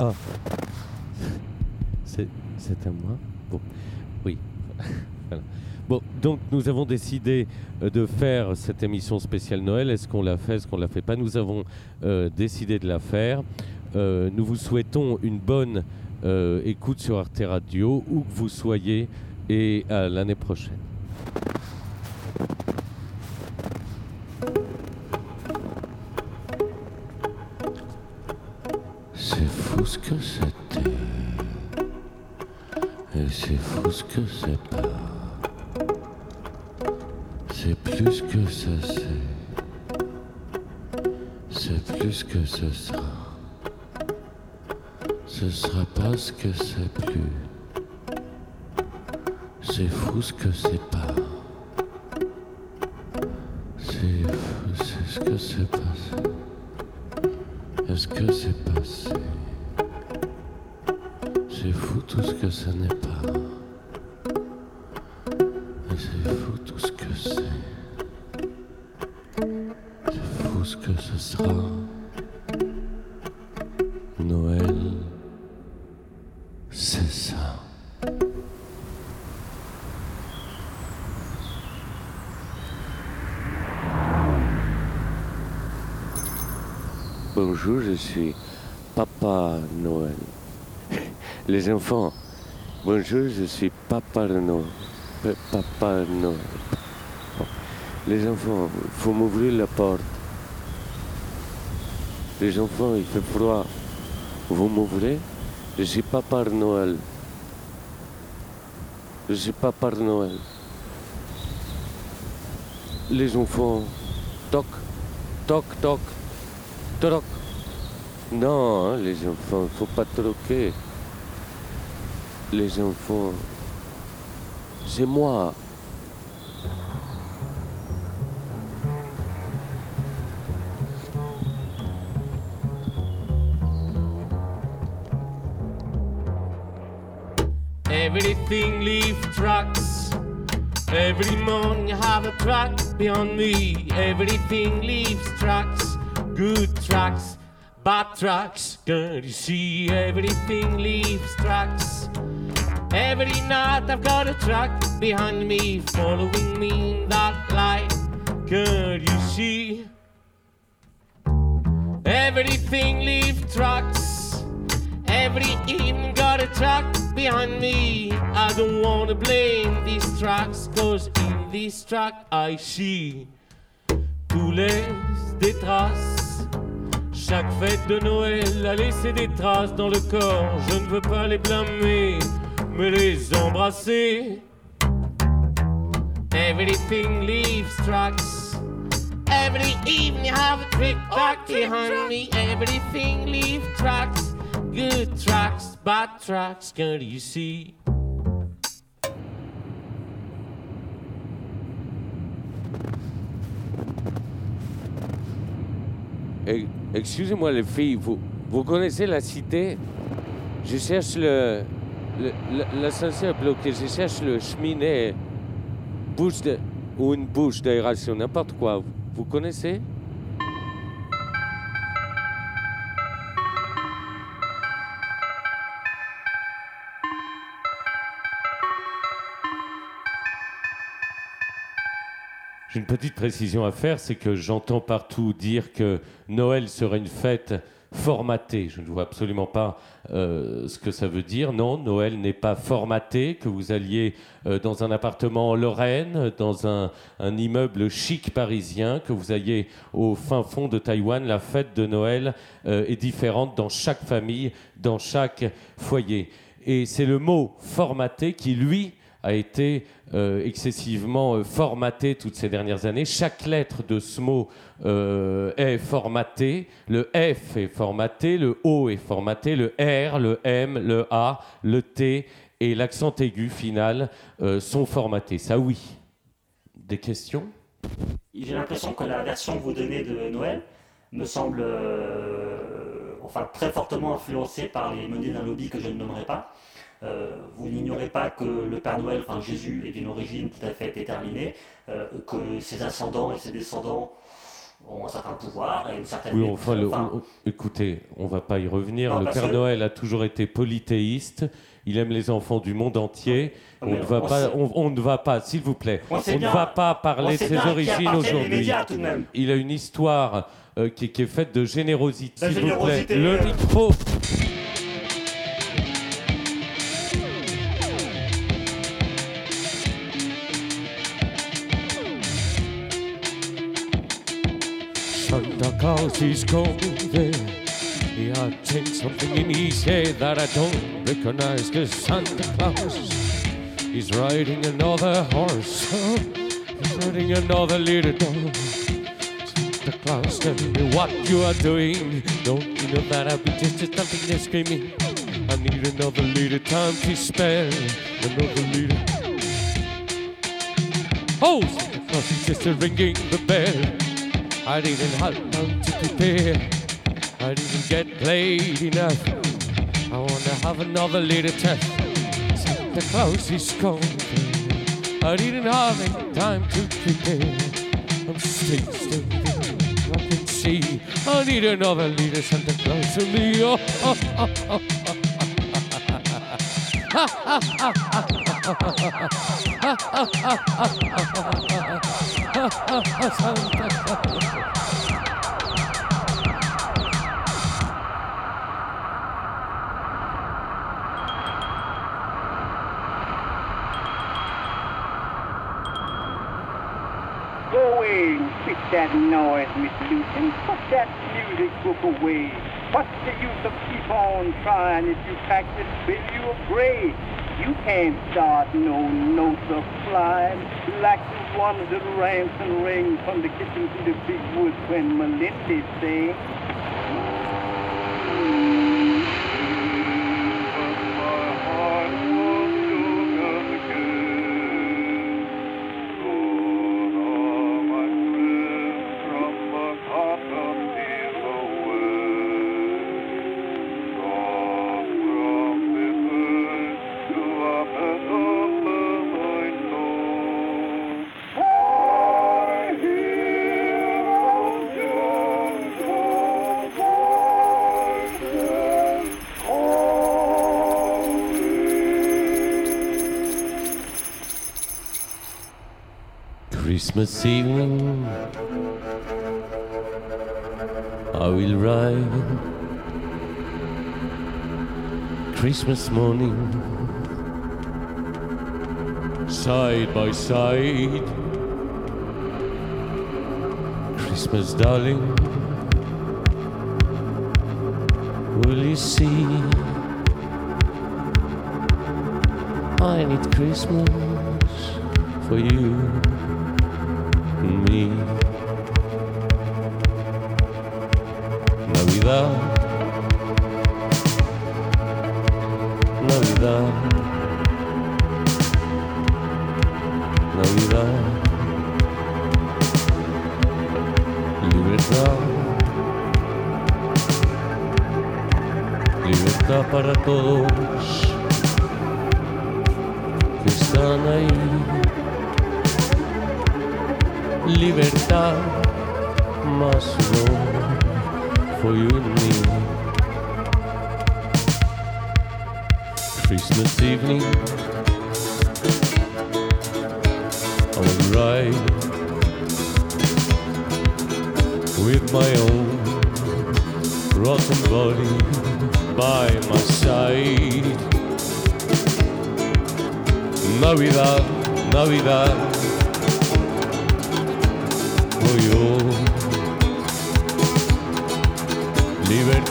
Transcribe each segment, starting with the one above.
Ah. C'est à moi Bon, oui. Bon, donc nous avons décidé euh, de faire cette émission spéciale Noël. Est-ce qu'on l'a fait Est-ce qu'on l'a fait pas? Nous avons euh, décidé de la faire. Euh, nous vous souhaitons une bonne écoute sur Arte Radio, où que vous soyez, et à l'année prochaine. Fou ce que c'était. Et c'est fou ce que c'est pas. C'est plus que ça c'est. C'est plus que ce sera. Ce sera pas ce que c'est plus. C'est fou ce que c'est pas. C'est fou, ce que c'est passé. Est-ce que c'est passé tout ce que ça n'est pas. C'est fou tout ce que c'est. C'est fou ce que ce sera. Noël, c'est ça. Bonjour, je suis Papa Noël. Les enfants, bonjour, je suis Papa Noël. P- Papa Noël. Bon. Les enfants, il faut m'ouvrir la porte. Les enfants, il fait froid. Vous m'ouvrez? Je suis Papa Noël. Je suis Papa Noël. Les enfants, toc, toc, toc. Troc. Non, hein, les enfants, il faut pas troquer. Les enfants, c'est moi. Everything leave tracks. Every morning have a track beyond me. Everything leaves tracks. Good tracks, bad tracks. Girl, you see, everything leaves tracks. Every night I've got a track behind me, following me in that light. Girl, you see, everything leaves tracks. Every evening got a track behind me. I don't wanna blame these tracks, cause in this track I see tous les des traces. Chaque fête de Noël a laissé des traces dans le corps. Je ne veux pas les blâmer, mais les embrasser. Everything leaves tracks. Every evening I have a trick track behind me. Everything leaves tracks. Good tracks, bad tracks, girl, you see? Eh, Excusez-moi les filles, vous, vous connaissez la cité? Je cherche le... L'ascenseur bloqué, je cherche le cheminée, bouche de, ou une bouche d'aération, n'importe quoi. Vous connaissez? J'ai une petite précision à faire, c'est que j'entends partout dire que Noël serait une fête formatée. Je ne vois absolument pas euh, ce que ça veut dire. Non, Noël n'est pas formaté, que vous alliez euh, dans un appartement en Lorraine, dans un, un immeuble chic parisien, que vous alliez au fin fond de Taïwan. La fête de Noël euh, est différente dans chaque famille, dans chaque foyer. Et c'est le mot formaté qui, lui, a été euh, excessivement euh, formaté toutes ces dernières années. Chaque lettre de ce mot euh, est formatée. Le F est formaté, le O est formaté, le R, le M, le A, le T et l'accent aigu final sont formatés. Ça oui. Des questions? J'ai l'impression que la version que vous donnez de Noël me semble enfin, très fortement influencée par les menées d'un lobby que je ne nommerai pas. Euh, vous n'ignorez pas que le Père Noël, enfin Jésus, est d'une origine tout à fait déterminée, euh, que ses ascendants et ses descendants ont un certain pouvoir et une certaine. Oui, enfin, le- enfin, on- on- écoutez, on va pas y revenir. Non, le Père que- Noël a toujours été polythéiste. Il aime les enfants du monde entier. Non, On ne va on pas, on, on ne va pas, s'il vous plaît, On ne va pas parler de ses origines aujourd'hui. Il a une histoire euh, qui, qui est faite de générosité. S'il vous plaît, le micro. Santa Claus is coming. Had changed something in his head that I don't recognize. Cause Santa Claus is riding another horse. He's riding another little dog. Santa Claus, tell me what you are doing. Don't you know that I've been just jumping and screaming? I need another little time to spare. Another little. Oh, Santa Claus is just ringing the bell. I didn't have time to prepare. I didn't get played enough. I wanna have another little test. Santa Claus is coming. I didn't have any time to prepare. I'm still standing. I can see. I need another little Santa Claus to me. Oh, oh, oh, oh, oh, Santa Claus. That noise, Miss Luton. Put that music book away. What's the use of keep on trying if you practice with you grade? You can't start no notes of flying like the ones that rams and ring from the kitchen to the big woods when Melinda sings. Christmas evening, I will ride. Christmas morning, side by side. Christmas darling, will you see? I need Christmas for you Navidad, Navidad, Navidad, libertad, libertad para todos que están ahí libertad más love for you and me. Christmas evening, I will ride with my own rotten body by my side. Navidad, Navidad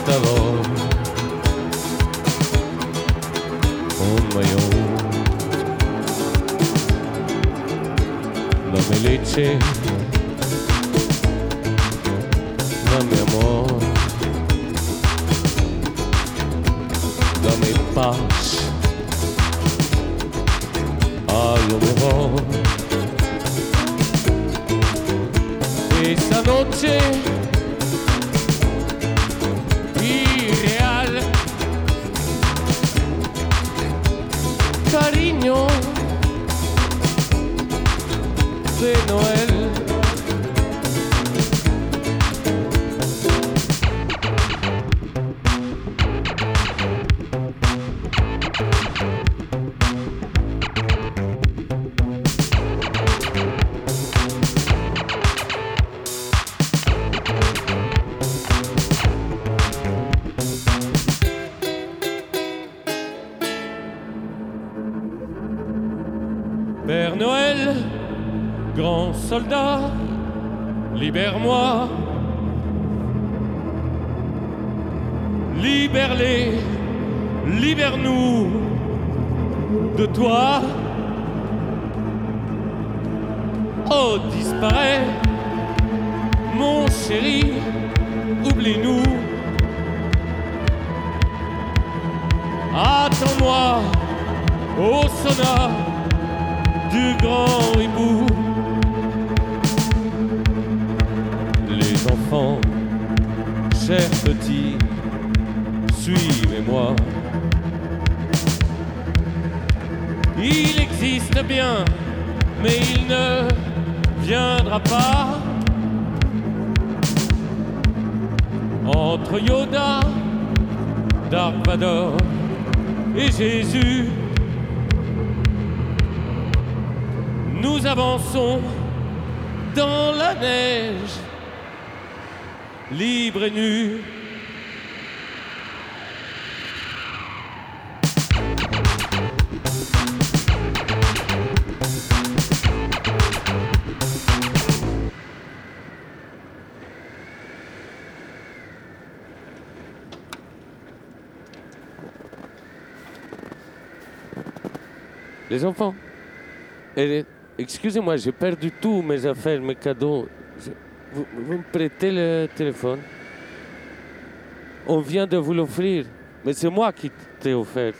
my own. Dame leche, dame amor, dame paz, a lo mejor. esta noche de soldat, libère-moi. Libère-les, libère-nous de toi. Oh, disparaît, mon chéri, oublie-nous. Attends-moi au sonore du grand hibou. Chers petits, suivez-moi. Il existe bien, mais il ne viendra pas. Entre Yoda, Dark Vador et Jésus, nous avançons dans la neige, libre et nu. Les enfants. Et- Excusez-moi, j'ai perdu tous mes affaires, mes cadeaux. Vous, me prêtez le téléphone On vient de vous l'offrir. Mais c'est moi qui t'ai offert.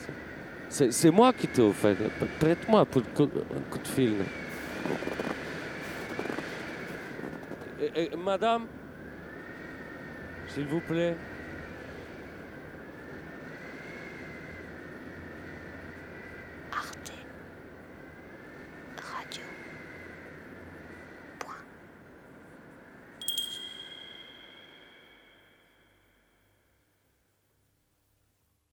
C'est moi qui t'ai offert. Prête-moi pour un coup de fil. Et- et, madame, s'il vous plaît.